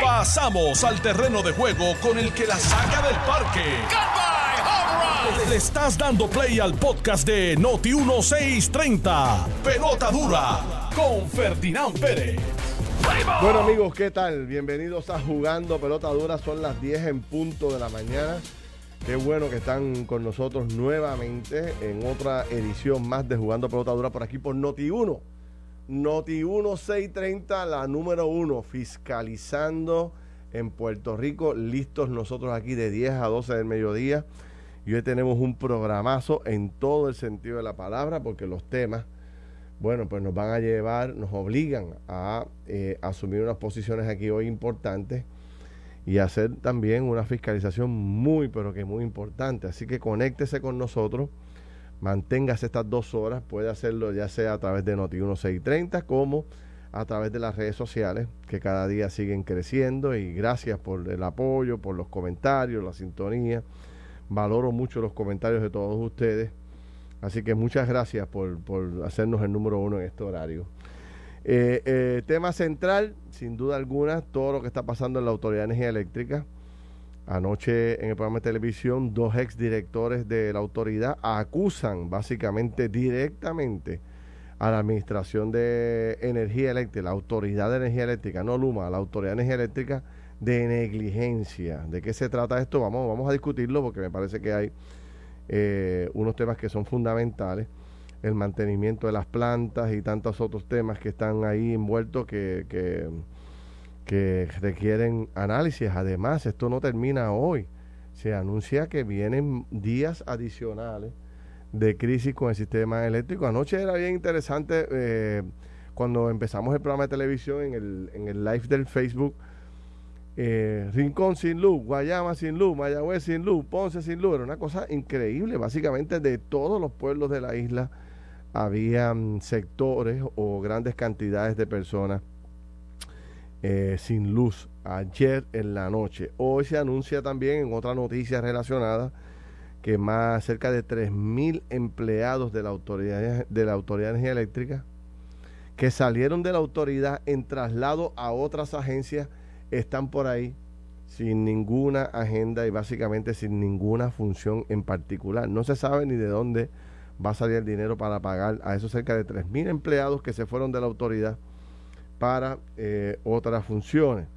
Pasamos al terreno de juego con el que la saca del parque. Le estás dando play al podcast de Noti 1630. Pelota dura con Ferdinand Pérez. Bueno amigos, ¿qué tal? Bienvenidos a Jugando Pelota Dura. Son las 10 en punto de la mañana. Qué bueno que están con nosotros nuevamente en otra edición más de Jugando Pelota Dura por aquí por Noti 1. Noti 1 630, la número uno, fiscalizando en Puerto Rico, listos nosotros aquí de 10 a 12 del mediodía. Y hoy tenemos un programazo en todo el sentido de la palabra, porque los temas, bueno, pues nos van a llevar, nos obligan a eh, asumir unas posiciones aquí hoy importantes y hacer también una fiscalización muy, pero que muy importante. Así que conéctese con nosotros, manténgase estas dos horas, puede hacerlo ya sea a través de Noti 1630 como a través de las redes sociales que cada día siguen creciendo y gracias por el apoyo, por los comentarios, la sintonía. Valoro mucho los comentarios de todos ustedes. Así que muchas gracias por, por hacernos el número uno en este horario. Eh, eh, tema central, sin duda alguna, todo lo que está pasando en la Autoridad de Energía Eléctrica. Anoche en el programa de televisión, dos exdirectores de la autoridad acusan básicamente directamente a la Administración de Energía Eléctrica, la Autoridad de Energía Eléctrica, no Luma, la Autoridad de Energía Eléctrica de negligencia. ¿De qué se trata esto? Vamos, vamos a discutirlo porque me parece que hay eh, unos temas que son fundamentales el mantenimiento de las plantas y tantos otros temas que están ahí envueltos que, que, que requieren análisis. Además, esto no termina hoy. Se anuncia que vienen días adicionales de crisis con el sistema eléctrico. Anoche era bien interesante eh, cuando empezamos el programa de televisión en el, en el live del Facebook. Eh, Rincón sin luz, Guayama sin luz, Mayagüez sin luz, Ponce sin luz. Era una cosa increíble, básicamente de todos los pueblos de la isla había sectores o grandes cantidades de personas eh, sin luz ayer en la noche. Hoy se anuncia también en otra noticia relacionada que más cerca de 3.000 empleados de la, autoridad, de la Autoridad Energía Eléctrica que salieron de la autoridad en traslado a otras agencias están por ahí sin ninguna agenda y básicamente sin ninguna función en particular. No se sabe ni de dónde va a salir el dinero para pagar a esos cerca de 3.000 empleados que se fueron de la autoridad para eh, otras funciones.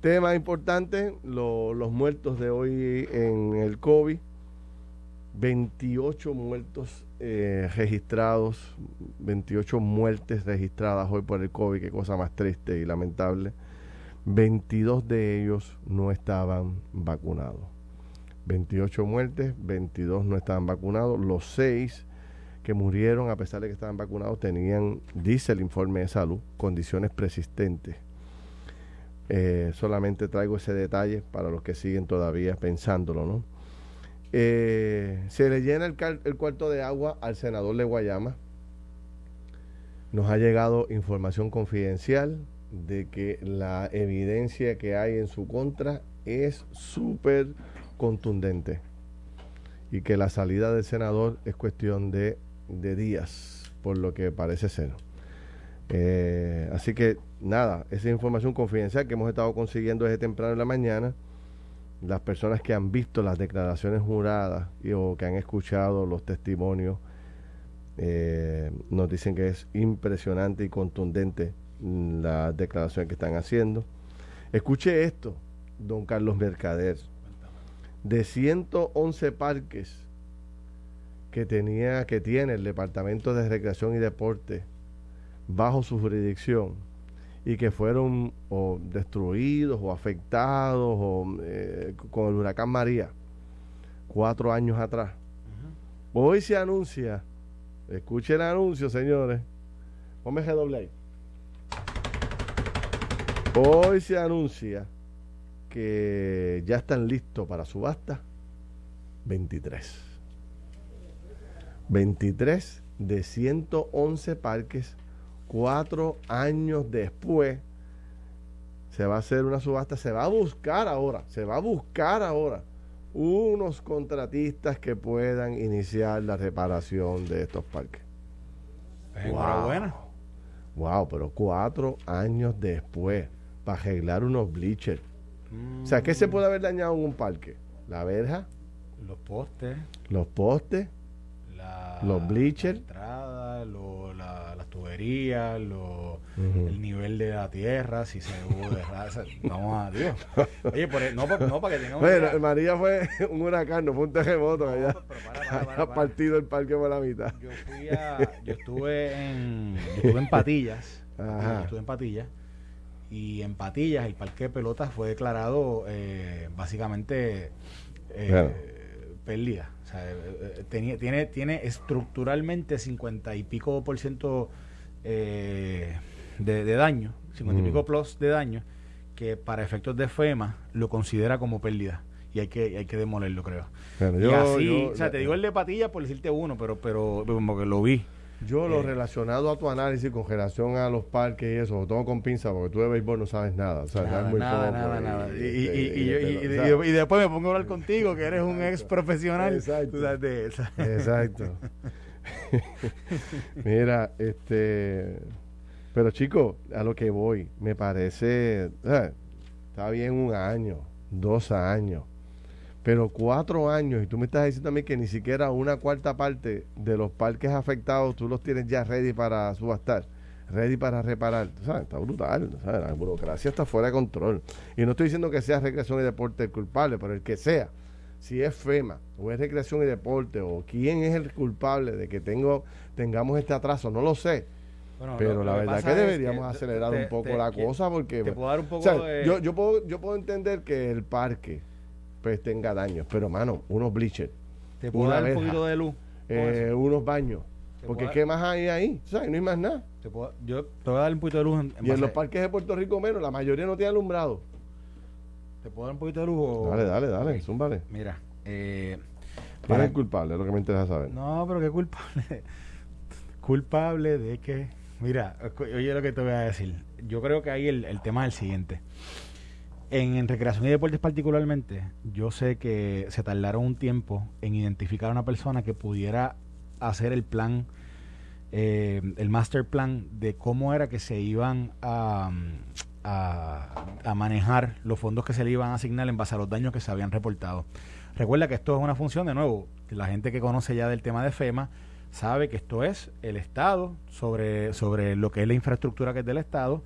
Tema importante, los muertos de hoy en el COVID, 28 muertos eh, registrados, 28 muertes registradas hoy por el COVID, qué cosa más triste y lamentable. 22 de ellos no estaban vacunados. 28 muertes, 22 no estaban vacunados, los 6 que murieron a pesar de que estaban vacunados tenían, dice el informe de salud, condiciones persistentes. Eh, solamente traigo ese detalle para los que siguen todavía pensándolo, ¿no? Eh, se le llena el, el cuarto de agua al senador de Guayama. Nos ha llegado información confidencial de que la evidencia que hay en su contra es súper contundente y que la salida del senador es cuestión de de días, por lo que parece ser. Eh, así que nada, esa información confidencial que hemos estado consiguiendo desde temprano en la mañana. Las personas que han visto las declaraciones juradas y, o que han escuchado los testimonios eh, nos dicen que es impresionante y contundente la declaración que están haciendo. Escuche esto, don Carlos Mercader. De 111 parques que tenía, que tiene el Departamento de Recreación y Deporte bajo su jurisdicción y que fueron o destruidos o afectados o, eh, con el huracán María cuatro años atrás. Hoy se anuncia, escuchen el anuncio, señores. Ponme doble ahí. Hoy se anuncia que ya están listos para subasta 23. 23 de 111 parques, cuatro años después, se va a hacer una subasta, se va a buscar ahora, se va a buscar ahora unos contratistas que puedan iniciar la reparación de estos parques. Wow. Enhorabuena. Wow, pero cuatro años después. para arreglar unos bleachers. O sea, ¿qué se puede haber dañado en un parque? La verja, Los postes, los postes, la, Los bleachers. la entrada, lo- la- las tuberías, lo- el nivel de la tierra, si se hubo de raza. Vamos a Dios. Oye, por, no, pa- no, para que tengamos. Bueno. María fue un huracán, no fue un terremoto. No, pero para, para, para, para. partido el parque por la mitad. Yo fui a, yo estuve en, yo estuve en Patillas, Ajá. yo estuve en Patillas y en Patillas el parque de pelotas fue declarado eh, básicamente eh, Claro. Pérdida. O sea, eh, eh, tenía, tiene, tiene estructuralmente 50 y pico por ciento eh, de, de daño, 50 y Mm. pico plus de daño, que para efectos de FEMA lo considera como pérdida. Y hay que, hay que demolerlo, creo. Y yo, así, yo- o sea, te digo el de Patillas por decirte uno, pero, pero como que lo vi. Yo lo eh, relacionado a tu análisis con relación a los parques y eso, lo tomo con pinza porque tú de béisbol no sabes nada. O sea, Nada, sabes muy nada, poco nada, y- nada. Después me pongo a hablar contigo, que eres un ex profesional. Exacto. Tú sabes de esa. Exacto. Mira, este. Pero chicos, a lo que voy, me parece. o sea, Está bien un año, dos años. Pero cuatro años, y tú me estás diciendo a mí que ni siquiera una cuarta parte de los parques afectados tú los tienes ya ready para subastar, ready para reparar. Sabes, está brutal. sea, la burocracia está fuera de control. Y no estoy diciendo que sea recreación y deporte el culpable, pero el que sea si es FEMA o es recreación y deporte o quién es el culpable de que tengo tengamos este atraso, no lo sé. Bueno, Pero lo- la lo verdad que es deberíamos acelerar te- un poco te- la cosa porque puedo dar un poco o sea, de. yo, yo puedo yo puedo entender que el parque pues tenga daños, pero mano, unos bleachers, te puedo una dar un poquito de luz. eh, unos baños, porque puedo qué más hay ahí, ¿sabes? No hay más nada. Te puedo- yo te voy a dar un poquito de luz. En, en Y en los parques de Puerto Rico menos, la mayoría no tiene alumbrado. ¿Te puedo dar un poquito de luz? o- Dale, dale, dale, Ok. zúmbale. Mira, eh, ¿Quién para- es el culpable? Es lo que me interesa saber. No, pero qué culpable. culpable de que. Mira, oye lo que te voy a decir. Yo creo que ahí el, el tema es el siguiente. En, recreación y deportes particularmente, yo sé que se tardaron un tiempo en identificar a una persona que pudiera hacer el plan, eh, el master plan de cómo era que se iban a, a, manejar los fondos que se le iban a asignar en base a los daños que se habían reportado. Recuerda que esto es una función, de nuevo, la gente que conoce ya del tema de FEMA sabe que esto es el Estado sobre, sobre lo que es la infraestructura que es del Estado,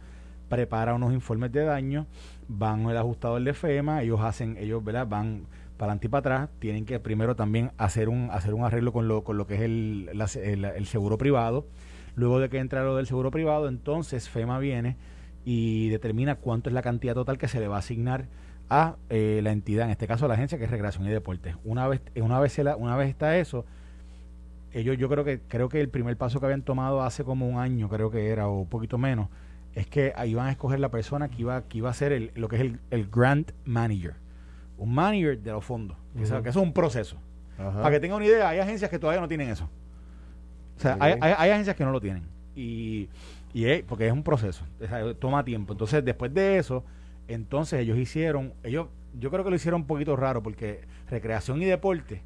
prepara unos informes de daño, van el ajustador de FEMA, ellos hacen, ellos van para adelante y para atrás, tienen que primero también hacer un, hacer un arreglo con lo, con lo que es el, el, seguro privado. Luego de que entra lo del seguro privado, entonces FEMA viene y determina cuánto es la cantidad total que se le va a asignar a eh, la entidad, en este caso la agencia que es Recreación y Deportes. Una vez, una vez, la- una vez está eso, ellos yo creo que creo que el primer paso que habían tomado hace como un año, creo que era, o un poquito menos, es que ahí van a escoger la persona que iba, que iba a ser el, lo que es el, el grant manager. Un manager de los fondos. que eso- Ujú. que eso es un proceso. Ajá. Para que tengan una idea, hay agencias que todavía no tienen eso. O sea, hay, hay- hay agencias que no lo tienen. Y, y es- porque es un proceso, o sea, toma tiempo. Entonces, después de eso, entonces ellos hicieron, ellos, yo creo que lo hicieron un poquito raro, porque recreación y deporte,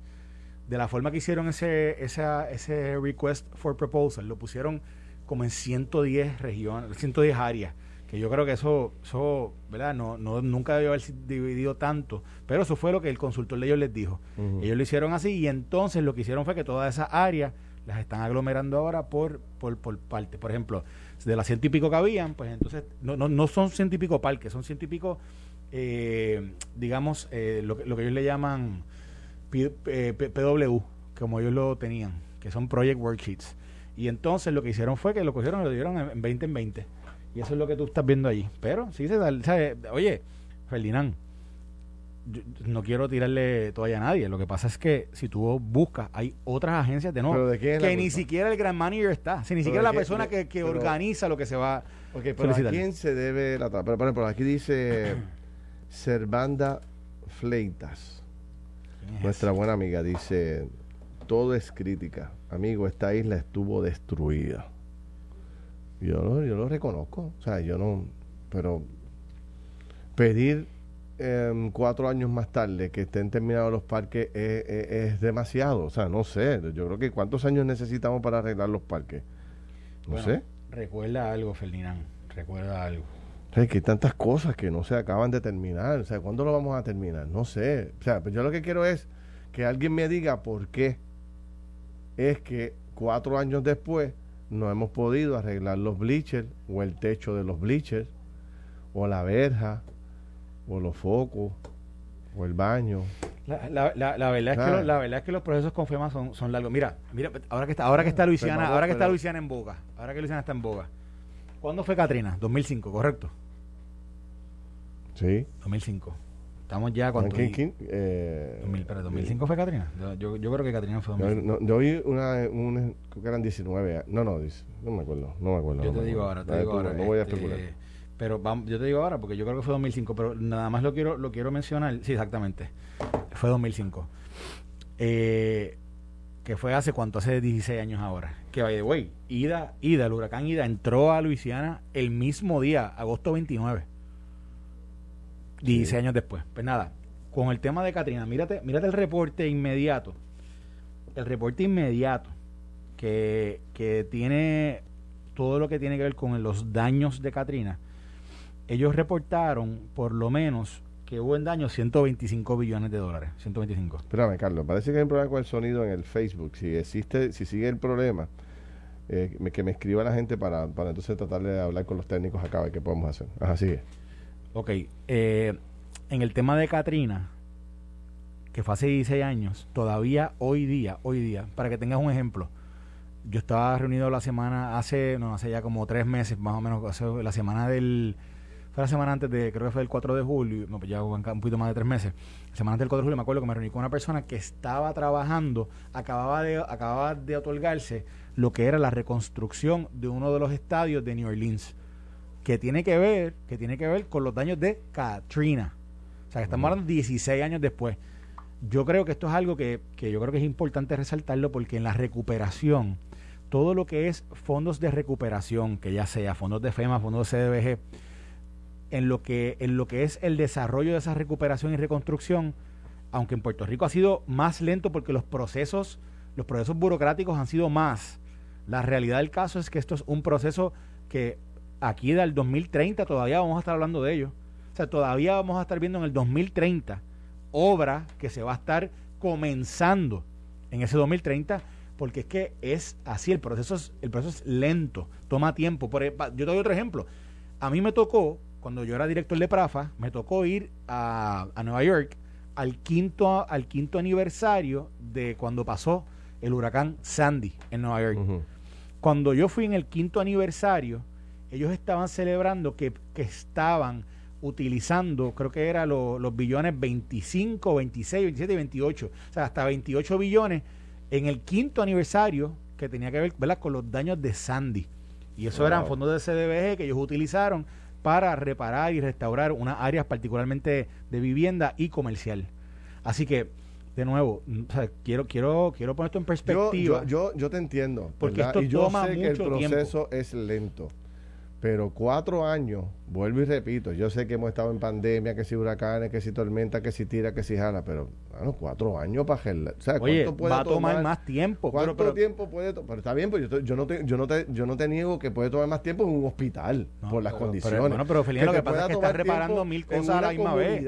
de la forma que hicieron ese, esa, ese request for proposal, lo pusieron como en 110 regiones, 110 áreas. Que yo creo que eso, eso ¿verdad? No, no, nunca debió haber dividido tanto. Pero eso fue lo que el consultor de ellos les dijo. Ujú. Ellos lo hicieron así y entonces lo que hicieron fue que todas esas áreas las están aglomerando ahora por, por, por parte. Por ejemplo, de las ciento y pico que habían, pues entonces no, no, no son ciento y pico parques, son ciento y pico, eh, digamos, eh, lo, que- lo que ellos le llaman P- eh, P- PW, como ellos lo tenían, que son Project Worksheets. Y entonces lo que hicieron fue que lo cogieron y lo dieron en en 20 en 20. Y eso es lo que tú estás viendo allí. Pero sí se da, ¿sabe? oye, Ferdinand, yo- no quiero tirarle todavía a nadie. Lo que pasa es que si tú buscas, hay otras agencias de no, ¿Pero de que ni culpa? siquiera el Grand Manager está. Si ni ¿Pero siquiera la qué- persona de- que, que pero- organiza lo que se va. Ok, pero ¿a quién se debe la Pero, por ejemplo, aquí dice Servanda Fleitas, nuestra buena amiga, dice: Todo es crítica. Amigo, esta isla estuvo destruida. Yo lo, yo lo reconozco. O sea, yo no. Pero pedir em, cuatro años más tarde que estén terminados los parques es, es- es demasiado. O sea, no sé. Yo creo que ¿cuántos años necesitamos para arreglar los parques? No Bueno, sé. Recuerda algo, Ferdinand. Recuerda algo. O Es que hay tantas cosas que no se acaban de terminar. O sea, ¿cuándo lo vamos a terminar? No sé. O sea, pues yo lo que quiero es que alguien me diga por qué es que cuatro años después no hemos podido arreglar los bleachers o el techo de los bleachers o la verja o los focos o el baño. La, la, la, verdad es que los, la verdad es que los procesos con FEMA son, son largos. Mira, mira, ahora que está, ahora que está Luisiana, ahora que está Luisiana en boga, ahora que Luisiana está en boga. ¿Cuándo fue Katrina? 2005, correcto. Sí. 2005. Estamos ya con. ¿Quién, eh, 2005 fue Katrina. Yo, yo, creo que Katrina fue 2005. No, yo vi una, una, creo que eran 19. No, no, no me acuerdo. No me acuerdo. Yo te digo ahora, te digo ahora. No voy a este, especular. pero vamos, yo te digo ahora porque yo creo que fue 2005, pero nada más lo quiero lo quiero mencionar. Sí, exactamente. Fue 2005. Eh, que fue hace cuánto, hace 16 años ahora. Que by the way, Ida, Ida, el huracán Ida entró a Luisiana el mismo día, agosto 29. 16 años después. Pues nada, con el tema de Katrina, mírate, mírate el reporte inmediato. El reporte inmediato que, que tiene todo lo que tiene que ver con los daños de Katrina. Ellos reportaron por lo menos que hubo en daño 125 billones de dólares. 125. Espérame, Carlos, parece que hay un problema con el sonido en el Facebook. Si existe, si sigue el problema, eh, que me escriba la gente para, para entonces tratar de hablar con los técnicos acá, a ver qué podemos hacer. Ajá, sigue. Ok, eh, en el tema de Katrina, que fue hace 16 años, todavía hoy día, hoy día, para que tengas un ejemplo, yo estaba reunido la semana, hace, no, hace ya como tres meses, más o menos, hace la semana del fue la semana antes de, creo que fue el 4 de julio, no, pues ya un poquito más de tres meses. La semana antes del 4 de julio me acuerdo que me reuní con una persona que estaba trabajando, acababa de, acababa de otorgarse lo que era la reconstrucción de uno de los estadios de New Orleans, que tiene que ver, que tiene que ver con los daños de Katrina. O sea, que estamos hablando 16 años después. Yo creo que esto es algo que, que yo creo que es importante resaltarlo porque en la recuperación, todo lo que es fondos de recuperación, que ya sea fondos de FEMA, fondos de CDBG, en lo que en lo que es el desarrollo de esa recuperación y reconstrucción, aunque en Puerto Rico ha sido más lento porque los procesos los procesos burocráticos han sido más. La realidad del caso es que esto es un proceso que aquí del 2030 todavía vamos a estar hablando de ello. O sea, todavía vamos a estar viendo en el 2030 obra que se va a estar comenzando en ese 2030 porque es que es así, el proceso es, el proceso es lento, toma tiempo. Por, yo te doy otro ejemplo. A mí me tocó cuando yo era director de Prafa, me tocó ir a, Nueva York al quinto, al quinto aniversario de cuando pasó el huracán Sandy en Nueva York. Cuando yo fui en el quinto aniversario, ellos estaban celebrando que, estaban utilizando, creo que era los billones 25, 26, 27 y 28, o sea, hasta 28 billones en el quinto aniversario que tenía que ver con los daños de Sandy. Y eso eran fondos de CDBG que ellos utilizaron para reparar y restaurar unas áreas particularmente de vivienda y comercial. Así que, de nuevo, quiero, quiero, quiero poner esto en perspectiva. Yo, yo, te entiendo. Porque esto y yo toma sé que el proceso es lento. Pero cuatro años, vuelvo y repito, yo sé que hemos estado en pandemia, que si huracanes, que si tormenta, que si tira, que si jala, pero bueno, cuatro años para gelar. O sea, ¿cuánto puede va a tomar, más tiempo. ¿Cuánto tiempo puede tomar? Pero está bien, pues yo, yo, no te, yo, no te, yo no te niego que puede tomar más tiempo en un hospital por las condiciones. bueno, pero Felina, lo que pasa es que está reparando mil cosas a la misma vez.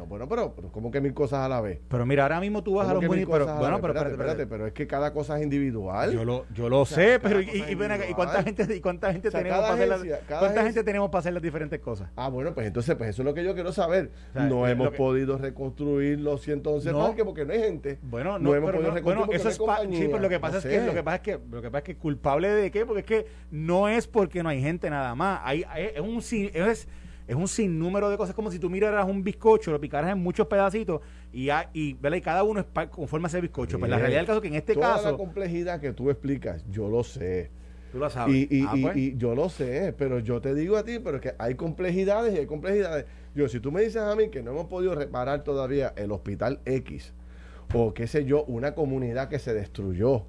No, bueno, pero, pero como que mil cosas a la vez. Pero mira, ahora mismo tú vas a los municipios. Pero, bueno, pero espérate, espérate, pero es que cada cosa es individual. Yo lo, yo lo sé, pero y, y, cuánta gente, y cuánta gente tenemos para hacer las, cuánta gente tenemos para hacer las diferentes cosas. Ah, bueno, pues entonces, pues eso es lo que yo quiero saber. no hemos podido reconstruir los 111 parques porque no hay gente. Bueno, no, hemos podido reconstruir bueno, eso es sí, pero lo que pasa es que lo que pasa es que lo que pasa es que culpable de qué, porque es que no es porque no hay gente nada más. Hay, es un es es un sinnúmero de cosas, como si tú miraras un bizcocho, lo picaras en muchos pedacitos y, y, y cada uno es conforme a ese bizcocho. Pero pues la realidad del caso es que en este toda caso... la complejidad que tú explicas, yo lo sé. Tú lo sabes. Y, ah, pues. y, yo lo sé, pero yo te digo a ti, pero es que hay complejidades y hay complejidades. Yo, si tú me dices a mí que no hemos podido reparar todavía el hospital X, o qué sé yo, una comunidad que se destruyó,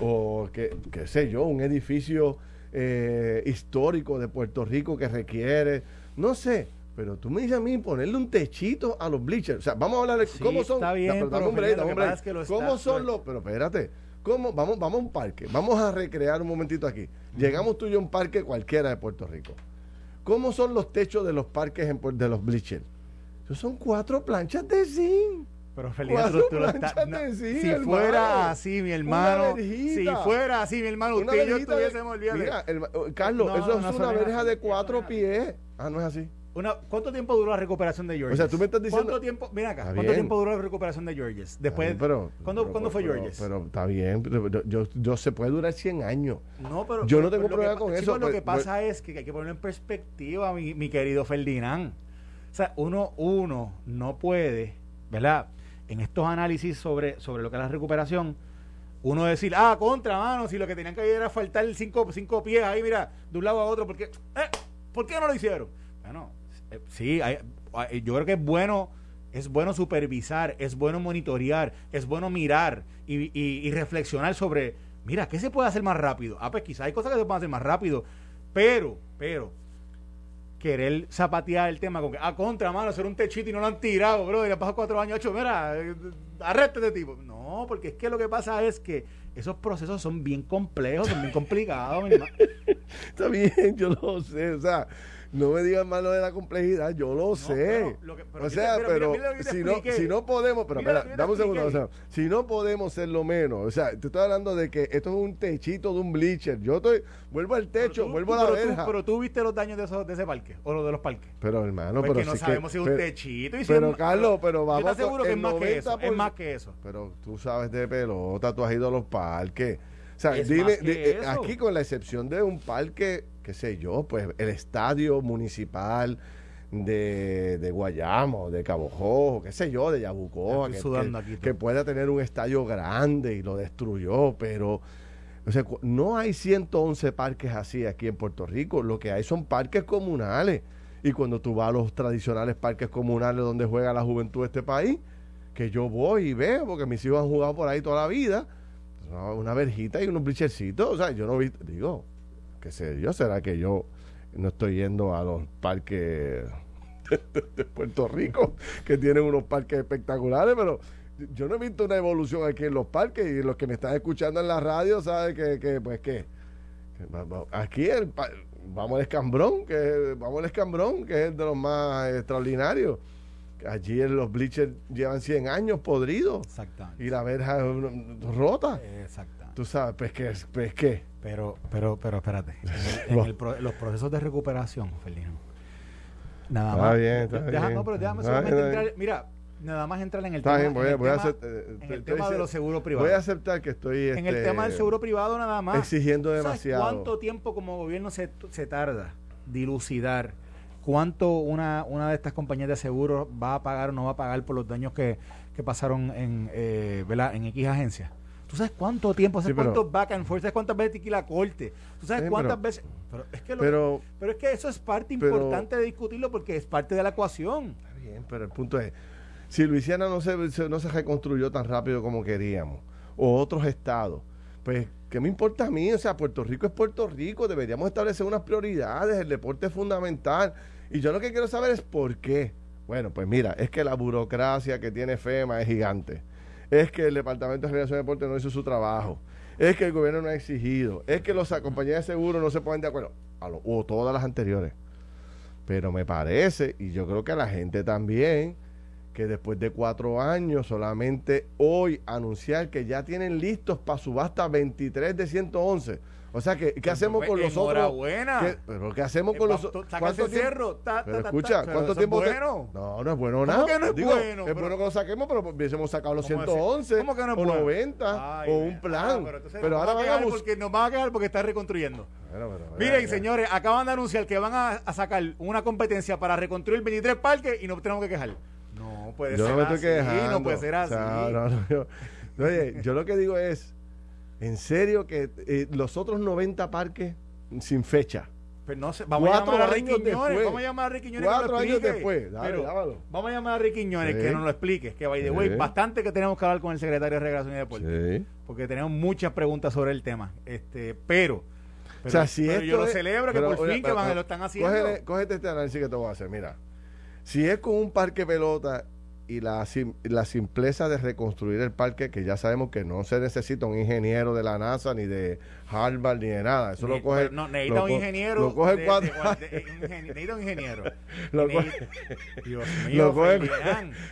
o que, qué sé yo, un edificio eh, histórico de Puerto Rico que requiere no sé, pero tú me dices a mí ponerle un techito a los bleachers. O sea, vamos a hablar de cómo son. Está bien, ¿Cómo son los.? Pero espérate. ¿Cómo? Vamos, vamos a un parque. Vamos a recrear un momentito aquí. Llegamos tú y yo a un parque cualquiera de Puerto Rico. ¿Cómo son los techos de los parques en, de los bleachers? Son cuatro planchas de zinc. Pero feliz tú, lo estás, si fuera así, mi hermano, si fuera así, mi hermano, usted y yo estuviésemos Mira, Carlos, eso es una verja de cuatro pies. Ah, no es así. Una, ¿Cuánto tiempo duró la recuperación de Georges? O sea, tú me estás diciendo. ¿Cuánto tiempo, mira acá, ¿cuánto tiempo duró la recuperación de Georges? Después, pero, ¿cuándo, ¿cuándo fue Georges? Pero, está bien, yo, yo, se puede durar 100 años. No, pero. Yo no tengo problema con eso. lo que pasa es que hay que ponerlo en perspectiva, mi, mi querido Ferdinand. O sea, uno, uno no puede, ¿verdad? En estos análisis sobre, sobre lo que es la recuperación, uno decir, ah, contra, mano, si lo que tenían que hacer era faltar cinco, cinco pies ahí, mira, de un lado a otro, porque, eh, ¿por qué no lo hicieron? Bueno, eh, sí, yo creo que es bueno, es bueno supervisar, es bueno monitorear, es bueno mirar y, reflexionar sobre, mira, ¿qué se puede hacer más rápido? Ah, pues quizá hay cosas que se pueden hacer más rápido, pero, pero, querer zapatear el tema con que, ah, contra, mano, hacer un techito y no lo han tirado, bro, y le pasado cuatro años, ocho, mira, eh, arreste este tipo. No, porque es que lo que pasa es que esos procesos son bien complejos, son bien complicados. Está bien, yo lo sé, o sea, no me digan malo de la complejidad, yo lo sé. o sea, pero, si, no, si no podemos, pero espera, dame un segundo, o sea, si no podemos ser lo menos, o sea, te estoy hablando de que esto es un techito de un bleacher, yo estoy, vuelvo al techo, vuelvo a la verja. pero tú viste los daños de, esos, de ese parque, o los de los parques. Pero hermano, pero no sabemos si es un techito. Y pero Carlos, pero vamos seguro que es más que eso, es más que eso. Pero tú sabes de pelota, tú has ido a los parques. O sea, dime, eh, aquí con la excepción de un parque qué sé yo, pues el estadio municipal de, de Guayamo, de Cabo qué sé yo, de Yabucoa, que, pueda tener un estadio grande y lo destruyó, pero o sea, no hay 111 parques así aquí en Puerto Rico, lo que hay son parques comunales. Y cuando tú vas a los tradicionales parques comunales donde juega la juventud de este país, que yo voy y veo, porque mis hijos han jugado por ahí toda la vida, una verjita y unos blichercitos, o sea, yo no vi, digo, qué sé yo, será que yo no estoy yendo a los parques de, Puerto Rico, que tienen unos parques espectaculares, pero yo no he visto una evolución aquí en los parques y los que me están escuchando en la radio saben que, que pues que, aquí el, vamos al escambrón, que vamos al escambrón, que es de los más extraordinarios. Allí en los bleachers llevan 100 años podridos. Y la verja rota. Exacto. Tú sabes, pues que, pues que pero, pero, pero espérate. En, el, los procesos de recuperación, Felino. Nada está más. Bien, está bien. No, pero déjame solamente entrar. Mira, nada más entrar en el tema, voy, en voy el tema, eh, en el tema de los seguros privados. Voy a aceptar que estoy en el tema del este, seguro privado nada más exigiendo demasiado. ¿Cuánto tiempo como gobierno se, se tarda dilucidar cuánto una, una de estas compañías de seguros va a pagar o no va a pagar por los daños que, que pasaron en, eh, en X agencias? ¿Tú sabes cuánto tiempo? ¿Sabes cuántos back and forth? ¿Sabes cuántas veces que la corte? ¿Tú sabes cuántas veces? Pero es, que pero, pero es que eso es parte importante de discutirlo porque es parte de la ecuación. Está bien, pero el punto es, si Luisiana no se, no se reconstruyó tan rápido como queríamos, o otros estados, pues, ¿qué me importa a mí? O sea, Puerto Rico es Puerto Rico, deberíamos establecer unas prioridades, el deporte es fundamental. Y yo lo que quiero saber es por qué. Bueno, pues mira, es que la burocracia que tiene FEMA es gigante es que el Departamento de Generación de Deporte no hizo su trabajo, es que el gobierno no ha exigido, es que las compañías de seguro no se ponen de acuerdo, o todas las anteriores. Pero me parece, y yo creo que a la gente también, que después de cuatro años, solamente hoy anunciar que ya tienen listos para subasta 23 de 111 o sea, ¿qué, qué hacemos con los otros? Enhorabuena. pero ¿qué hacemos con los otros? ¿Cuánto tiempo? pero escucha, ¿cuánto tiempo? Bueno. No, no es bueno nada. que no es bueno? Es bueno que lo saquemos, pero hubiésemos sacado los 111 ¿Cómo que no es o 90 o un plan. Ah, pero, ahora vamos porque nos van a quedar porque está reconstruyendo. Miren, señores, acaban de anunciar que van a, sacar una competencia para reconstruir 23 parques y no tenemos que quejar. No puede ser así. No puede ser así. oye, yo lo que digo es en serio que eh, los otros 90 parques sin fecha. Pero no sé, vamos a llamar a Ricky Quiñones, vamos a llamar a Ricky Quiñones Cuatro años después, dale, Vamos a llamar a Ricky Quiñones que nos lo explique, que by the way, bastante que tenemos que hablar con el secretario de Regulación y Deporte. Porque tenemos muchas preguntas sobre el tema. Este, pero, o sea, si pero yo lo celebro que por fin que van, lo están haciendo. Cógete, cógete este análisis que te voy a hacer, mira. Si es con un parque pelota y la, la simpleza de reconstruir el parque, que ya sabemos que no se necesita un ingeniero de la NASA, ni de Harvard, ni de nada. Eso lo coge. No, necesita un ingeniero. Lo coge cuatro. necesita un ingeniero. lo, coge, Dios mío,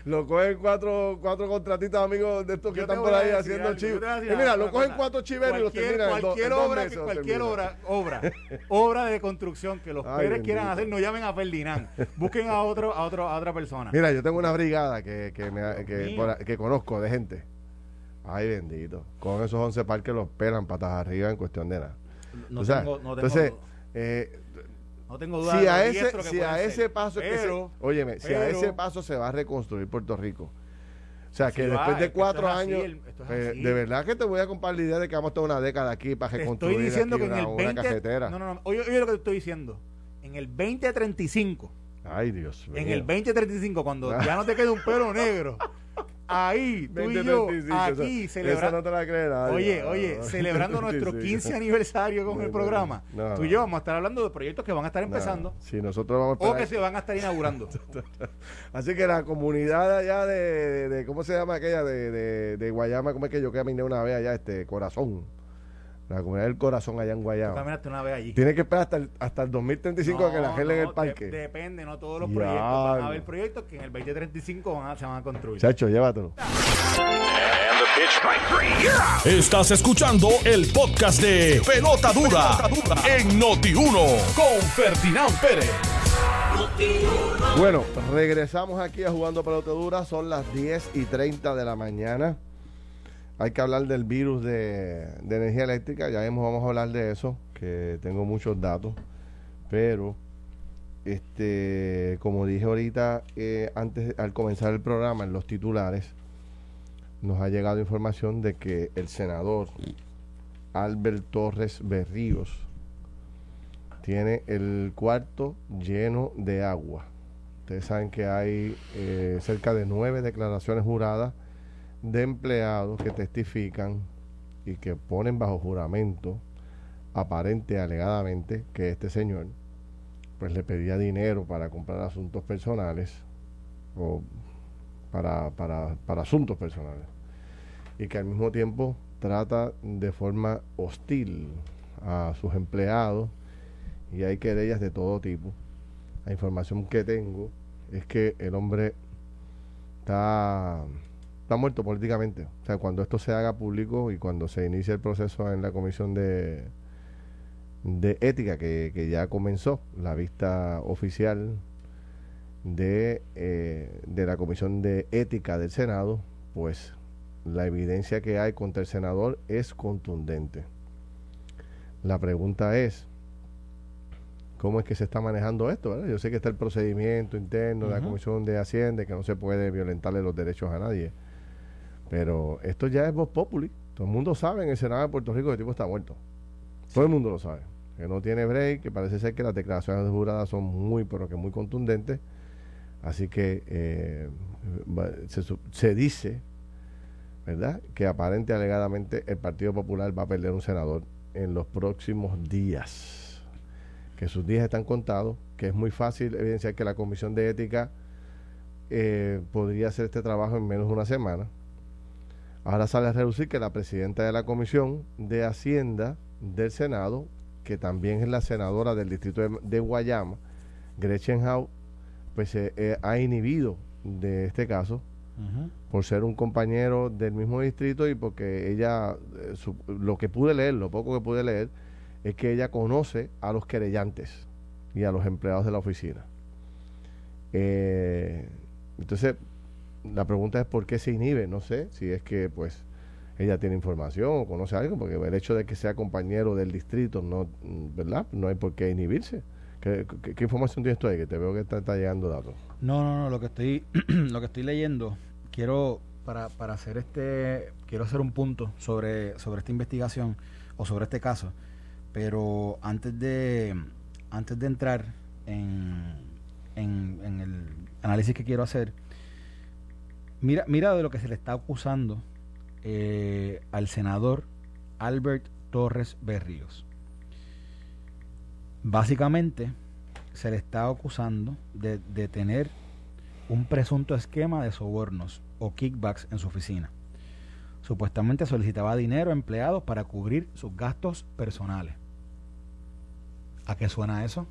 lo, cogen, cuatro, cuatro contratistas amigos de estos que están por ahí haciendo chivos. mira, lo cogen cuatro chiveros y los terminan cualquier obra, cualquier obra, obra, obra de construcción que los Pérez quieran hacer, no llamen a Ferdinand. Busquen a otro, a otro, a otra persona. Mira, yo tengo una brigada que, que, me, que, que conozco de gente. Ay, bendito. Con esos 11 parques los pelan patas arriba en cuestión de nada. No, tengo, no tengo, entonces, eh, no tengo duda si a ese, si a ese paso pero, óyeme, si a ese paso se va a reconstruir Puerto Rico. O sea, que después de cuatro años, eh, de verdad que te voy a comprar la idea de que vamos toda una década aquí para reconstruir estoy diciendo que en el 20, No, no, no. Oye, oye, lo que te estoy diciendo. En el 2035 Ay, Dios mío. En el 2035, cuando ya no te quede un pelo negro, ahí, tú y yo, aquí, celebrando. No oye, oye, celebrando nuestro 15 aniversario con el programa, tú y yo vamos a estar hablando de proyectos que van a estar empezando. Sí, nosotros vamos a O que se van a estar inaugurando. Así que la comunidad allá de, de, ¿cómo se llama aquella? De, de, de Guayama, ¿cómo es que yo caminé una vez allá? Este, Corazón. La comunidad del corazón allá en Guayama. caminaste una vez allí. Tiene que esperar hasta el, hasta el 2035 a que la gente en el parque. depende, no todos los proyectos. Van a haber proyectos que en el 2035 van a, se van a construir. Chacho, llévatelo. Estás escuchando el podcast de Pelota Dura, en Noti1 con Ferdinand Pérez. Bueno, regresamos aquí a Jugando Pelota Dura. Son las 10 y 30 de la mañana hay que hablar del virus de, energía eléctrica, ya vamos a hablar de eso, que tengo muchos datos, pero este, como dije ahorita, eh, antes al comenzar el programa, en los titulares, nos ha llegado información de que el senador Albert Torres Berríos tiene el cuarto lleno de agua. Ustedes saben que hay eh, cerca de nueve declaraciones juradas de empleados que testifican y que ponen bajo juramento, aparente alegadamente, que este señor pues le pedía dinero para comprar asuntos personales o para, para, para asuntos personales y que al mismo tiempo trata de forma hostil a sus empleados y hay querellas de todo tipo. La información que tengo es que el hombre está está muerto políticamente. O sea, cuando esto se haga público y cuando se inicie el proceso en la comisión de, de ética que, ya comenzó, la vista oficial de, eh, de la comisión de ética del Senado, pues la evidencia que hay contra el senador es contundente. La pregunta es, cómo es que se está manejando esto. Yo sé que está el procedimiento interno de la Comisión de Hacienda, que no se puede violentarle los derechos a nadie. Pero esto ya es voz populi. Todo el mundo sabe en el Senado de Puerto Rico que el tipo está muerto. Todo el mundo lo sabe. Que no tiene break, que parece ser que las declaraciones de juradas son muy, pero que muy contundentes. Así que eh, se, dice, ¿verdad?, que aparente alegadamente el Partido Popular va a perder un senador en los próximos días. Que sus días están contados, que es muy fácil evidenciar que la Comisión de Ética eh, podría hacer este trabajo en menos de una semana Ahora sale a reducir que la presidenta de la Comisión de Hacienda del Senado, que también es la senadora del distrito de, Guayama, Gretchen Howe, pues se eh, ha inhibido de este caso por ser un compañero del mismo distrito y porque ella, eh, lo que pude leer, lo poco que pude leer, es que ella conoce a los querellantes y a los empleados de la oficina. Eh, entonces, la pregunta es por qué se inhibe, no sé, si es que pues ella tiene información o conoce algo, porque el hecho de que sea compañero del distrito, no, ¿verdad? No hay por qué inhibirse. ¿Qué, información tienes tú ahí? Que te veo que está, llegando datos. No, no, no, lo que estoy, lo que estoy leyendo, quiero, para, para hacer este, quiero hacer un punto sobre, sobre esta investigación o sobre este caso, pero antes de, antes de entrar en, en, en el análisis que quiero hacer, Mira, mira de lo que se le está acusando eh, al senador Albert Torres Berríos. Básicamente se le está acusando de, tener un presunto esquema de sobornos o kickbacks en su oficina. Supuestamente solicitaba dinero a empleados para cubrir sus gastos personales. ¿A qué suena eso?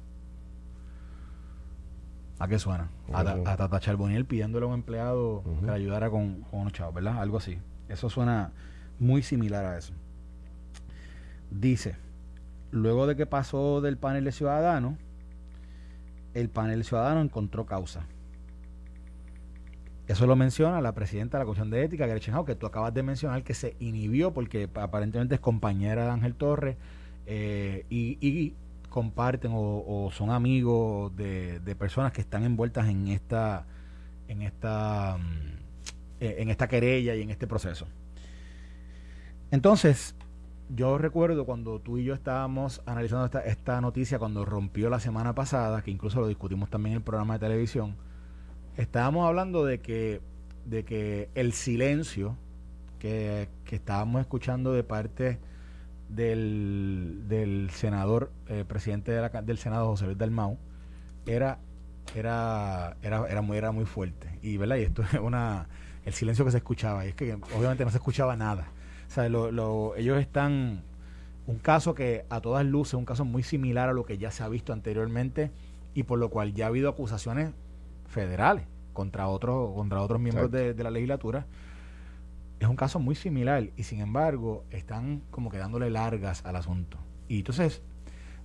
¿A qué suena? A, Tata Charboniel pidiéndole a un empleado que le ayudara con, con unos chavos, ¿verdad? Algo así. Eso suena muy similar a eso. Dice, luego de que pasó del panel de ciudadanos, el panel ciudadano encontró causa. Eso lo menciona la presidenta de la Comisión de Ética, Gretchen Howe, que tú acabas de mencionar, que se inhibió porque aparentemente es compañera de Ángel Torres eh, y, comparten o, son amigos de, personas que están envueltas en esta, en esta, mm, eh, en esta querella y en este proceso. Entonces, yo recuerdo cuando tú y yo estábamos analizando esta, esta noticia cuando rompió la semana pasada, que incluso lo discutimos también en el programa de televisión, estábamos hablando de que, de que el silencio que, estábamos escuchando de parte del, del senador, eh, presidente de la, del Senado, José Luis Dalmau, era, era, era, era, muy, era muy fuerte. Y, ¿verdad? y esto es una, el silencio que se escuchaba, y es que obviamente no se escuchaba nada. O sea, lo, ellos están, un caso que a todas luces, un caso muy similar a lo que ya se ha visto anteriormente y por lo cual ya ha habido acusaciones federales contra otros contra otros miembros de, la legislatura. Es un caso muy similar y sin embargo están como que dándole largas al asunto. Y entonces,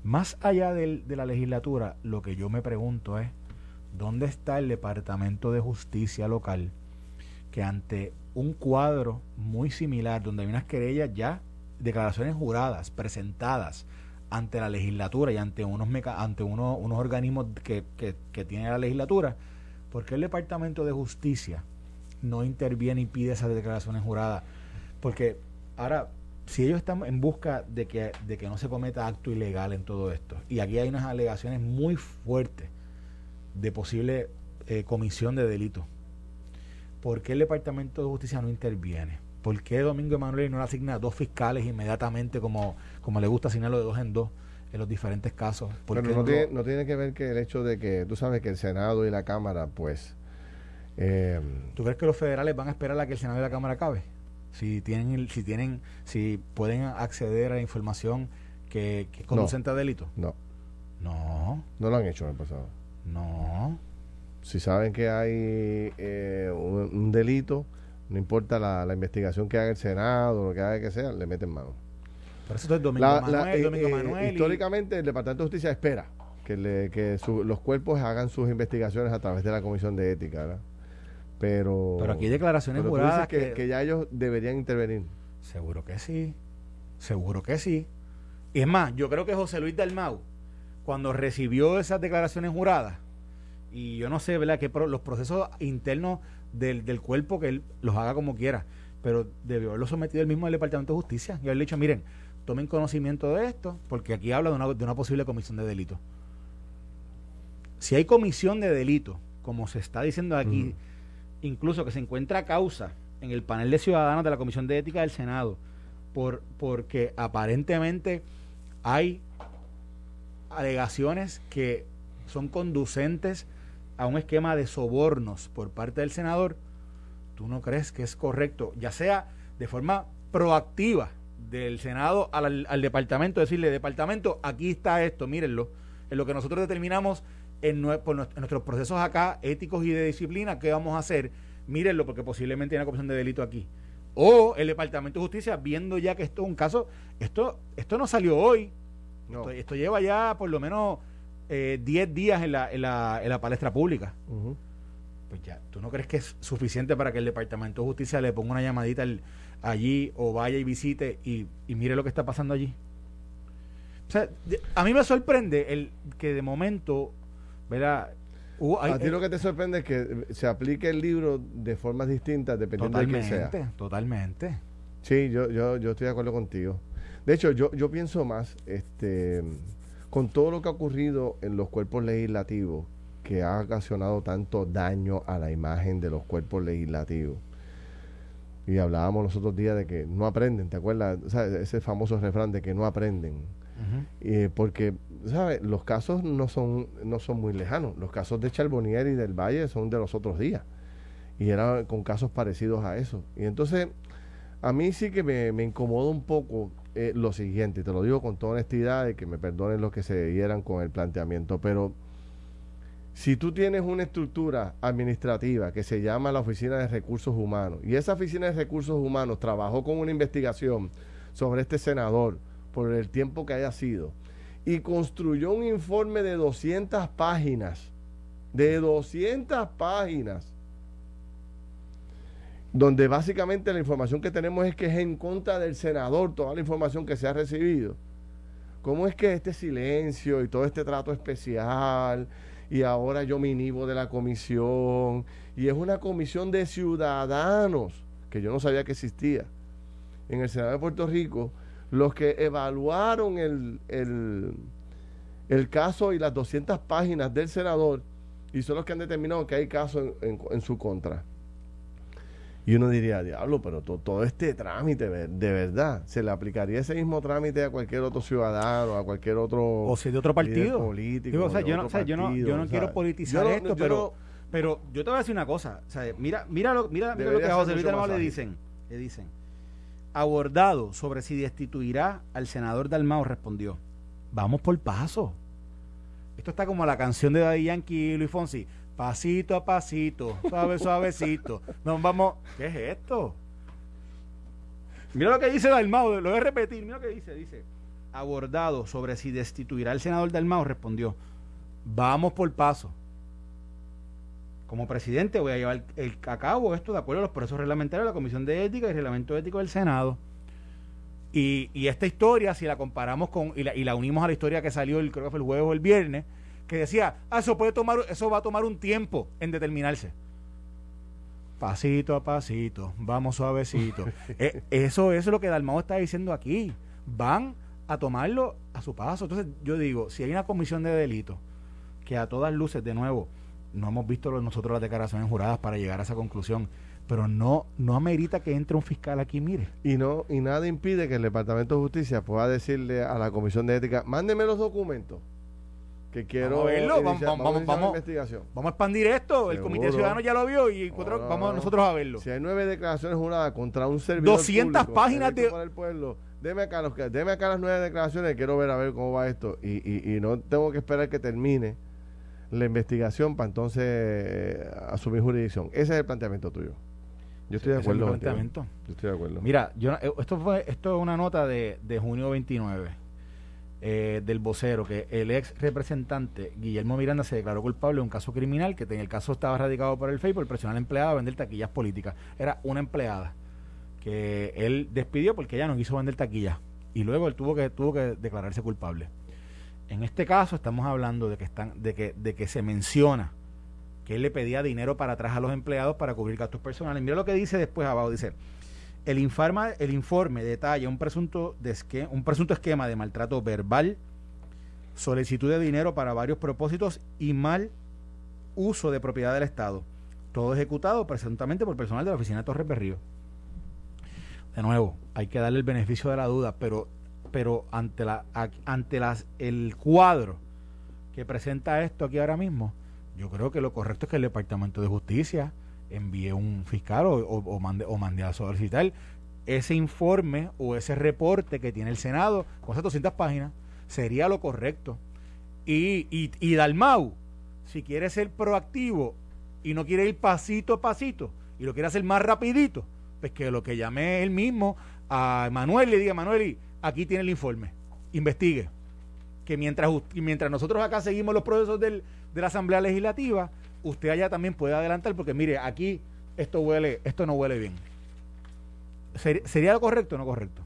más allá de la legislatura, lo que yo me pregunto es, ¿dónde está el Departamento de Justicia local que ante un cuadro muy similar donde hay unas querellas ya, declaraciones juradas, presentadas ante la legislatura y ante unos ante unos, organismos que, que, tiene la legislatura, porque el Departamento de Justicia no interviene y pide esas declaraciones juradas? Porque ahora, si ellos están en busca de que, de que no se cometa acto ilegal en todo esto, y aquí hay unas alegaciones muy fuertes de posible eh, comisión de delito ¿por qué el Departamento de Justicia no interviene? ¿Por qué Domingo Emanuel no le asigna dos fiscales inmediatamente como, como le gusta asignarlo de dos en dos en los diferentes casos? Pero no, tiene, no, tiene, que ver que el hecho de que tú sabes que el Senado y la Cámara, pues... Eh, ¿Tú crees que los federales van a esperar a que el Senado y la Cámara acabe? Si tienen, si tienen, si pueden acceder a la información que, que conducente a delito. No. No. No lo han hecho en el pasado. No. Si saben que hay eh, un, delito, no importa la, investigación que haga el Senado, lo que haga que sea, le meten mano. Por eso es Domingo Manuel, Domingo eh, Manuel históricamente, el Departamento de Justicia espera que, le, que los cuerpos hagan sus investigaciones a través de la Comisión de Ética, ¿verdad? Pero, pero aquí hay declaraciones juradas que, que, ya ellos deberían intervenir. Seguro que sí, seguro que sí. Y es más, yo creo que José Luis Dalmau, cuando recibió esas declaraciones juradas, y yo no sé, ¿verdad?, que los procesos internos del, del cuerpo que él los haga como quiera, pero debió haberlo sometido él mismo al Departamento de Justicia y haberle dicho, miren, tomen conocimiento de esto, porque aquí habla de una, de una posible comisión de delito. Si hay comisión de delito, como se está diciendo aquí, incluso que se encuentra causa en el panel de ciudadanos de la Comisión de Ética del Senado, por, porque aparentemente hay alegaciones que son conducentes a un esquema de sobornos por parte del senador, ¿tú no crees que es correcto, ya sea de forma proactiva del Senado al, departamento, decirle, departamento, aquí está esto, mírenlo, en lo que nosotros determinamos en, nuestros procesos acá, éticos y de disciplina, ¿qué vamos a hacer? Mírenlo, porque posiblemente hay una comisión de delito aquí. O el Departamento de Justicia, viendo ya que esto es un caso, esto, esto no salió hoy, esto lleva ya por lo menos 10 eh, días en la, en, la, en la palestra pública. Pues ya, ¿tú no crees que es suficiente para que el Departamento de Justicia le ponga una llamadita allí o vaya y visite y, mire lo que está pasando allí? O sea, a mí me sorprende el que de momento, ¿verdad? a ti lo que te sorprende es que se aplique el libro de formas distintas dependiendo de quién sea. Totalmente. Sí, yo, yo, yo estoy de acuerdo contigo. De hecho, yo, yo pienso más, este con todo lo que ha ocurrido en los cuerpos legislativos, que ha ocasionado tanto daño a la imagen de los cuerpos legislativos. Y hablábamos los otros días de que no aprenden, ¿te acuerdas? ese famoso refrán de que no aprenden. Eh, porque, ¿sabes? Los casos no son, no son muy lejanos. Los casos de Charbonnier y del Valle son de los otros días. Y eran con casos parecidos a eso. Y entonces, a mí sí que me, me incomoda un poco eh, lo siguiente, te lo digo con toda honestidad, y que me perdonen los que se dieran con el planteamiento, pero si tú tienes una estructura administrativa que se llama la Oficina de Recursos Humanos, y esa Oficina de Recursos Humanos trabajó con una investigación sobre este senador por el tiempo que haya sido, y construyó un informe de 200 páginas, de 200 páginas, donde básicamente la información que tenemos es que es en contra del senador toda la información que se ha recibido. ¿Cómo es que este silencio y todo este trato especial y ahora yo me inhibo de la comisión y es una comisión de ciudadanos que yo no sabía que existía en el Senado de Puerto Rico los que evaluaron el, el, caso y las 200 páginas del senador y son los que han determinado que hay caso en su contra. Y uno diría, diablo, pero todo este trámite, de verdad, ¿se le aplicaría ese mismo trámite a cualquier otro ciudadano, a cualquier otro... O si de otro partido. Político. o sea, yo, no, yo, no, yo no quiero politizar esto, pero, pero yo te voy a decir una cosa. O sea, mira, mira, lo, mira, mira lo que a José Luis le dicen. Le dicen, abordado sobre si destituirá al senador Dalmao, respondió, vamos por paso. Esto está como la canción de Daddy Yankee y Luis Fonsi pasito a pasito, suave, suavecito. Nos vamos. ¿Qué es esto? Mira lo que dice Dalmao, lo voy a repetir. Mira lo que dice: dice, abordado sobre si destituirá al senador Dalmao, respondió: Vamos por paso. Como presidente voy a llevar el, a cabo esto de acuerdo a los procesos reglamentarios de la Comisión de Ética y Reglamento Ético del Senado. Y, y esta historia, si la comparamos con, y la, y la unimos a la historia que salió el, creo que fue el jueves o el viernes, que decía, ah, eso puede tomar, eso va a tomar un tiempo en determinarse. Pasito a pasito, vamos suavecito. Eh, eso, es lo que Dalmao está diciendo aquí. Van a tomarlo a su paso. Entonces, yo digo, si hay una comisión de delito que a todas luces, de nuevo, no hemos visto nosotros las declaraciones juradas para llegar a esa conclusión, pero no no amerita que entre un fiscal aquí, mire. Y no y nada impide que el Departamento de Justicia pueda decirle a la Comisión de Ética, mándeme los documentos que quiero verlo, vamos, vamos, vamos, vamos, a expandir esto. El Comité Ciudadano ya lo vio y vamos nosotros a verlo. Si hay nueve declaraciones juradas contra un servidor 200 páginas de... el pueblo, deme acá, los, deme acá las nueve declaraciones, quiero ver a ver cómo va esto. Y, y, y no tengo que esperar que termine la investigación para entonces eh, asumir jurisdicción. Ese es el planteamiento tuyo. Yo estoy de acuerdo. planteamiento. Yo estoy de acuerdo. Mira, yo, eh, esto fue esto es una nota de, de junio 29 eh, del vocero que el ex representante Guillermo Miranda se declaró culpable de un caso criminal que en el caso estaba radicado por el FEI por presionar a la empleada a vender taquillas políticas. Era una empleada que él despidió porque ella no quiso vender taquillas y luego él tuvo que tuvo que declararse culpable. En este caso estamos hablando de que están de que de que se menciona que él le pedía dinero para atrás a los empleados para cubrir gastos personales. Mira lo que dice después abajo, dice el, informe, el informe detalla un presunto, de un presunto esquema de maltrato verbal, solicitud de dinero para varios propósitos y mal uso de propiedad del Estado. Todo ejecutado presuntamente por personal de la oficina de Torres Berrío. De nuevo, hay que darle el beneficio de la duda, pero, pero ante, la, ante las, el cuadro que presenta esto aquí ahora mismo, yo creo que lo correcto es que el Departamento de Justicia envíe un fiscal o, o, mande, o mande a solicitar ese informe o ese reporte que tiene el Senado con esas 200 páginas. Sería lo correcto. Y, y, y Dalmau, si quiere ser proactivo y no quiere ir pasito a pasito y lo quiere hacer más rapidito, pues que lo que llame él mismo a Manuel le diga, Manuel, aquí tiene el informe, investigue. Que mientras, mientras nosotros acá seguimos los procesos del, de la Asamblea Legislativa, usted allá también puede adelantar porque mire, aquí esto huele, esto no huele bien. ¿Sería lo correcto o no correcto?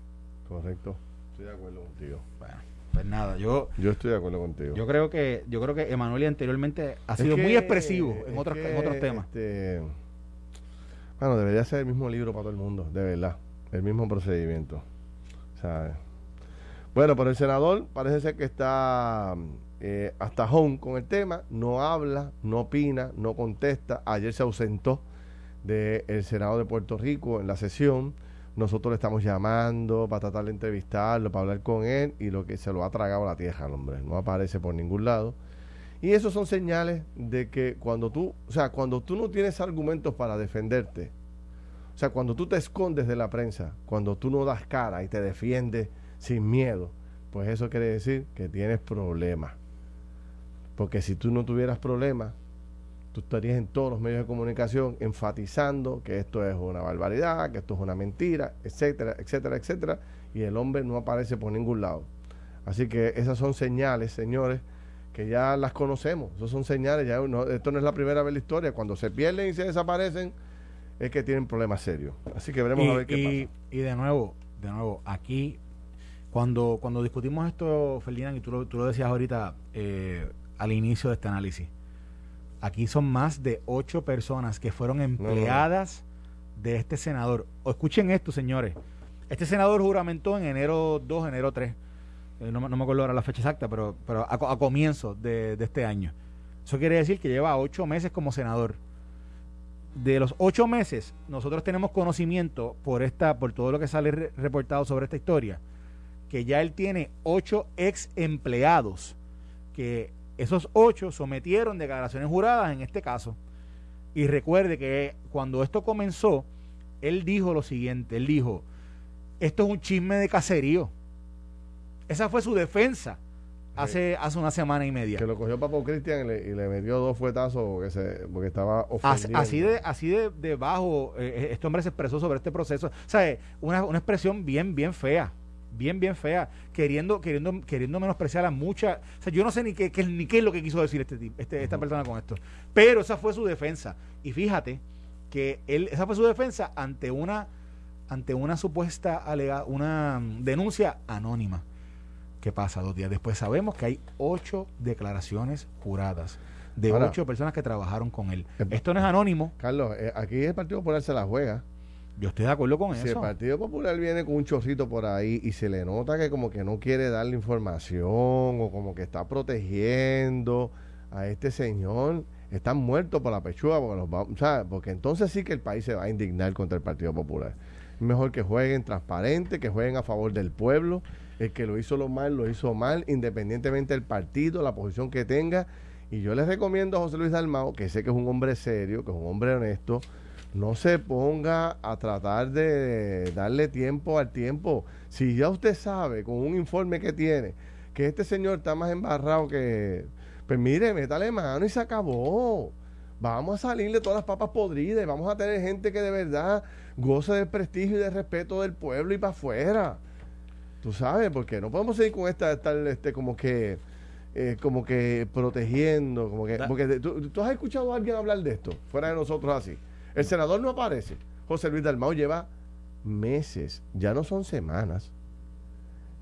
Correcto. Estoy de acuerdo contigo. Bueno, pues nada, yo yo estoy de acuerdo contigo. Yo creo que yo creo que Emanuel anteriormente ha sido muy expresivo en otros en otros temas. Este, bueno, debería ser el mismo libro para todo el mundo, de verdad, el mismo procedimiento. Bueno, pero el senador parece ser que está eh, hasta home con el tema, no habla, no opina, no contesta. Ayer se ausentó del Senado de Puerto Rico en la sesión nosotros le estamos llamando para tratar de entrevistarlo, para hablar con él, y lo que se lo ha tragado la tierra al hombre, no aparece por ningún lado. Y esos son señales de que cuando tú, o sea, cuando tú no tienes argumentos para defenderte, o sea, cuando tú te escondes de la prensa, cuando tú no das cara y te defiendes sin miedo, pues eso quiere decir que tienes problemas. Porque si tú no tuvieras problemas, tú estarías en todos los medios de comunicación enfatizando que esto es una barbaridad, que esto es una mentira, etcétera, etcétera, etcétera, y el hombre no aparece por ningún lado. Así que esas son señales, señores, que ya las conocemos. Esas son señales, ya esto no es la primera vez en la historia. Cuando se pierden y se desaparecen, es que tienen problemas serios. Así que veremos a ver qué pasa. Y de nuevo, de nuevo, aquí cuando, cuando discutimos esto, Ferdinand, y tú lo, tú lo decías ahorita eh, al inicio de este análisis, aquí son más de ocho personas que fueron empleadas de este senador. O escuchen esto, señores. Este senador juramentó en enero 2, enero 3. Eh, no, me acuerdo ahora la fecha exacta, pero, pero a, a comienzo de, de, este año. Eso quiere decir que lleva ocho meses como senador. De los ocho meses, nosotros tenemos conocimiento por esta, por todo lo que sale reportado sobre esta historia que ya él tiene ocho ex empleados, que esos ocho sometieron declaraciones juradas en este caso. Y recuerde que cuando esto comenzó, él dijo lo siguiente, él dijo, esto es un chisme de caserío. Esa fue su defensa hace, hace una semana y media. Que lo cogió Papo Cristian y, le, metió dos fuetazos porque, se, porque estaba ofendiendo. Así de, así de, bajo, eh, eh, este hombre se expresó sobre este proceso. O sea, una, una expresión bien, bien fea bien, bien fea, queriendo, queriendo, queriendo menospreciar a muchas. O sea, yo no sé ni qué, ni qué es lo que quiso decir este, este esta persona con esto. Pero esa fue su defensa. Y fíjate que él, esa fue su defensa ante una, ante una supuesta alega, una denuncia anónima. ¿Qué pasa? Dos días después sabemos que hay ocho declaraciones juradas de ocho personas que trabajaron con él. Eh, esto no es anónimo. Carlos, eh, aquí el Partido Popular se la juega. Yo estoy de acuerdo con eso. Si el Partido Popular viene con un chorrito por ahí y se le nota que como que no quiere darle información o como que está protegiendo a este señor, están muertos por la pechuga porque, porque entonces sí que el país se va a indignar contra el Partido Popular. Mejor que jueguen transparente, que jueguen a favor del pueblo. El que lo hizo lo mal, lo hizo mal, independientemente del partido, la posición que tenga. Y yo les recomiendo a José Luis Dalmao, que sé que es un hombre serio, que es un hombre honesto, no se ponga a tratar de darle tiempo al tiempo. Si ya usted sabe con un informe que tiene que este señor está más embarrado que... Pues mire, métale mano y se acabó. Vamos a salir de todas las papas podridas. Vamos a tener gente que de verdad goce del prestigio y del respeto del pueblo y para afuera. Tú sabes, porque no podemos seguir con esta, estar este, como que... Eh, como que protegiendo, como que... Porque ¿tú, ¿tú, has escuchado a alguien hablar de esto, fuera de nosotros así. El senador no aparece. José Luis Dalmao lleva meses, ya no son semanas.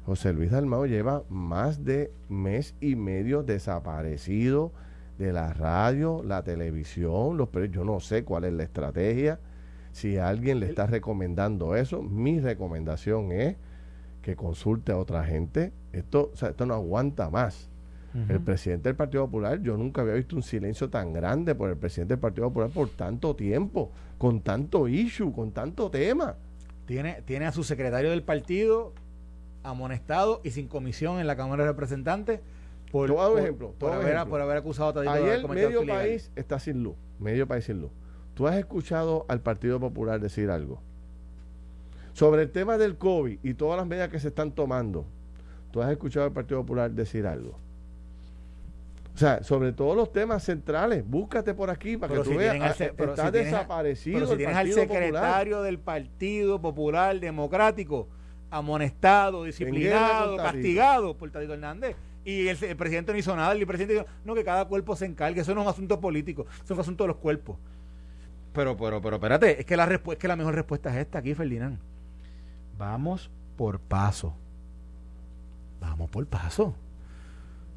José Luis Dalmao lleva más de mes y medio desaparecido de la radio, la televisión, los yo no sé cuál es la estrategia. Si alguien le está recomendando eso, mi recomendación es que consulte a otra gente. Esto, esto no aguanta más. El presidente del Partido Popular, yo nunca había visto un silencio tan grande por el presidente del Partido Popular por tanto tiempo, con tanto issue, con tanto tema. Tiene, tiene a su secretario del partido amonestado y sin comisión en la Cámara de Representantes por, por, ejemplo, por, haber, por haber acusado a Ayer medio país está sin luz, medio país sin luz. ¿Tú has escuchado al Partido Popular decir algo? Sobre el tema del COVID y todas las medidas que se están tomando, ¿tú has escuchado al Partido Popular decir algo? O sea, sobre todos los temas centrales, búscate por aquí para que tú veas. Ah, está desaparecido. Pero si tienes al secretario del Partido Popular Democrático amonestado, disciplinado, castigado por Tadito Hernández. Y el, presidente no hizo nada. El presidente dijo, no, que cada cuerpo se encargue. Eso no es un asunto político, eso es un asunto de los cuerpos. Pero, pero, pero, espérate, es que la, es que la mejor respuesta es esta aquí, Ferdinand. Vamos por paso. Vamos por paso.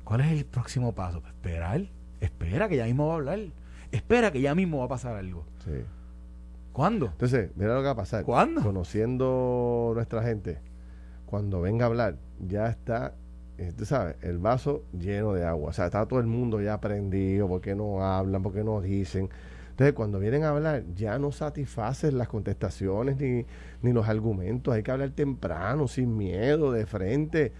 ¿Cuál es el próximo paso? Pues esperar. Espera que ya mismo va a hablar. Espera que ya mismo va a pasar algo. Sí. ¿Cuándo? Entonces, mira lo que va a pasar. ¿Cuándo? Conociendo nuestra gente, cuando venga a hablar, ya está, eh, tú sabes, el vaso lleno de agua. O sea, está todo el mundo ya prendido. ¿Por qué no hablan? ¿Por qué no dicen? Entonces, cuando vienen a hablar, ya no satisfacen las contestaciones ni, ni los argumentos. Hay que hablar temprano, sin miedo, de frente.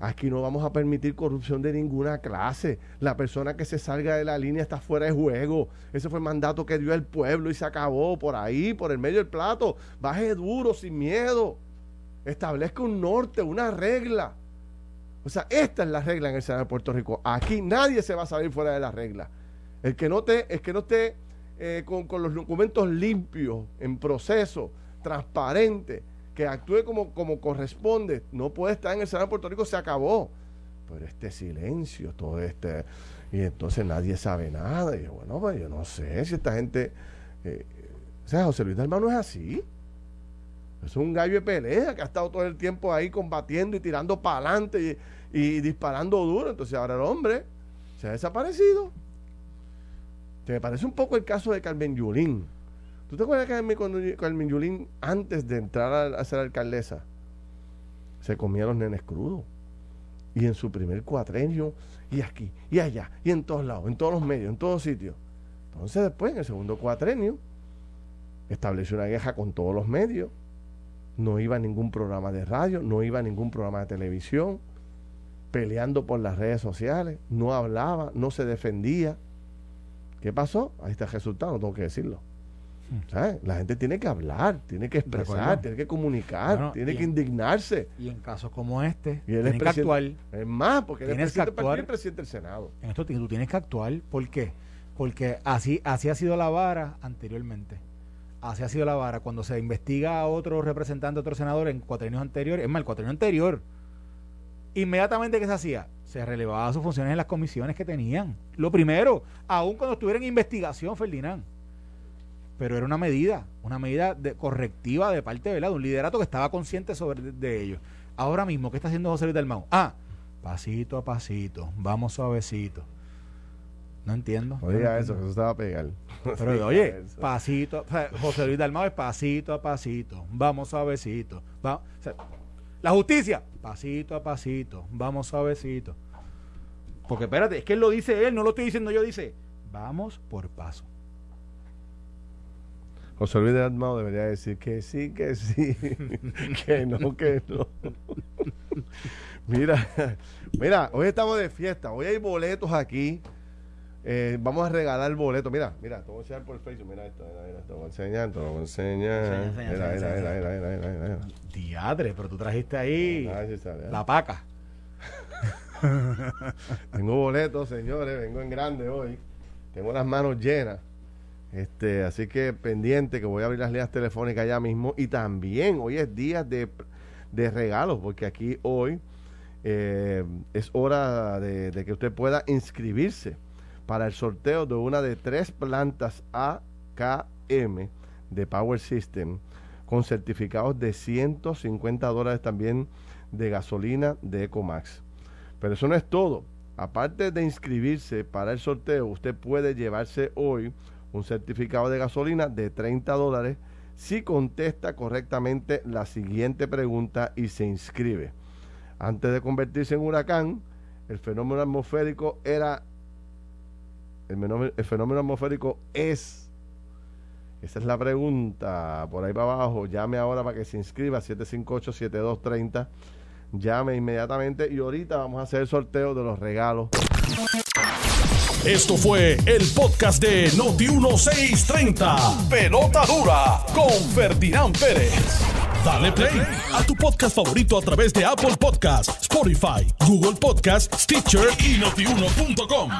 Aquí no vamos a permitir corrupción de ninguna clase. La persona que se salga de la línea está fuera de juego. Ese fue el mandato que dio el pueblo y se acabó por ahí, por el medio del plato. Baje duro, sin miedo. Establezca un norte, una regla. O sea, esta es la regla en el Senado de Puerto Rico. Aquí nadie se va a salir fuera de la regla. El que no, te, el que no esté eh, con, los documentos limpios, en proceso, transparente, que actúe como, corresponde, no puede estar en el Senado de Puerto Rico, se acabó. Pero este silencio, todo este. Y entonces nadie sabe nada. Y bueno, pues yo no sé si esta gente. Eh, o sea, José Luis Dalmau no es así. Es un gallo de pelea que ha estado todo el tiempo ahí combatiendo y tirando para adelante y disparando duro. Entonces ahora el hombre se ha desaparecido. Se me parece un poco el caso de Carmen Yulín. ¿Tú te acuerdas que cuando Carmen Yulín, antes de entrar a, ser alcaldesa, se comía los nenes crudos? Y en su primer cuatrenio, y aquí, y allá, y en todos lados, en todos los medios, en todos sitios. Entonces después, en el segundo cuatrenio, estableció una queja con todos los medios. No iba a ningún programa de radio, no iba a ningún programa de televisión, peleando por las redes sociales, no hablaba, no se defendía ¿Qué pasó? Ahí está el resultado, no tengo que decirlo. Hmm. La gente tiene que hablar, tiene que expresar, tiene que comunicar, tiene que indignarse. Y en casos como este, tienes que actuar. Es más, porque él es presidente, presidente del Senado. En esto tú tienes que actuar. ¿Por qué? Porque así, así ha sido la vara anteriormente. Así ha sido la vara. Cuando se investiga a otro representante, a otro senador en cuatrenios anteriores, es más, el cuatrenio anterior, inmediatamente, ¿qué se hacía? Se relevaba sus funciones en las comisiones que tenían. Lo primero, aun cuando estuviera en investigación, Ferdinand. Pero era una medida, una medida de, correctiva de parte de, un liderato que estaba consciente sobre de, ello. Ahora mismo, ¿qué está haciendo José Luis del Mau? Ah, pasito a pasito, vamos suavecito. No entiendo. Oiga eso, que eso estaba a pegar. Pero oye, pasito, José Luis Dalmau es pasito a pasito, vamos suavecito. Va, o la justicia, pasito a pasito, vamos suavecito. Porque espérate, es que él lo dice él, no lo estoy diciendo yo, dice, vamos por paso. José Luis de Atmao debería decir que sí, que sí, que no, que no. mira, mira, hoy estamos de fiesta, hoy hay boletos aquí eh, vamos a regalar el boleto. Mira, mira, te voy a enseñar por Facebook. Mira esto, mira, mira, te voy a enseñar, te lo voy a enseñar. Mira, mira, mira, mira, Diadre, pero tú trajiste ahí la paca. Tengo boletos, señores, vengo en grande hoy. Tengo las manos llenas. Este, así que pendiente que voy a abrir las líneas telefónicas ya mismo. Y también hoy es día de, de regalos, porque aquí hoy eh, es hora de, de que usted pueda inscribirse para el sorteo de una de tres plantas AKM de Power System con certificados de 150 dólares también de gasolina de Ecomax. Pero eso no es todo. Aparte de inscribirse para el sorteo, usted puede llevarse hoy un certificado de gasolina de 30 dólares si contesta correctamente la siguiente pregunta y se inscribe. Antes de convertirse en huracán, el fenómeno atmosférico era el, fenómeno atmosférico es? Esa es la pregunta. Por ahí para abajo, llame ahora para que se inscriba, 758-7230. Llame inmediatamente y ahorita vamos a hacer el sorteo de los regalos. Esto fue el podcast de Noti1630. Pelota dura con Ferdinand Pérez. Dale play a tu podcast favorito a través de Apple Podcasts, Spotify, Google Podcasts, Stitcher y notiuno.com.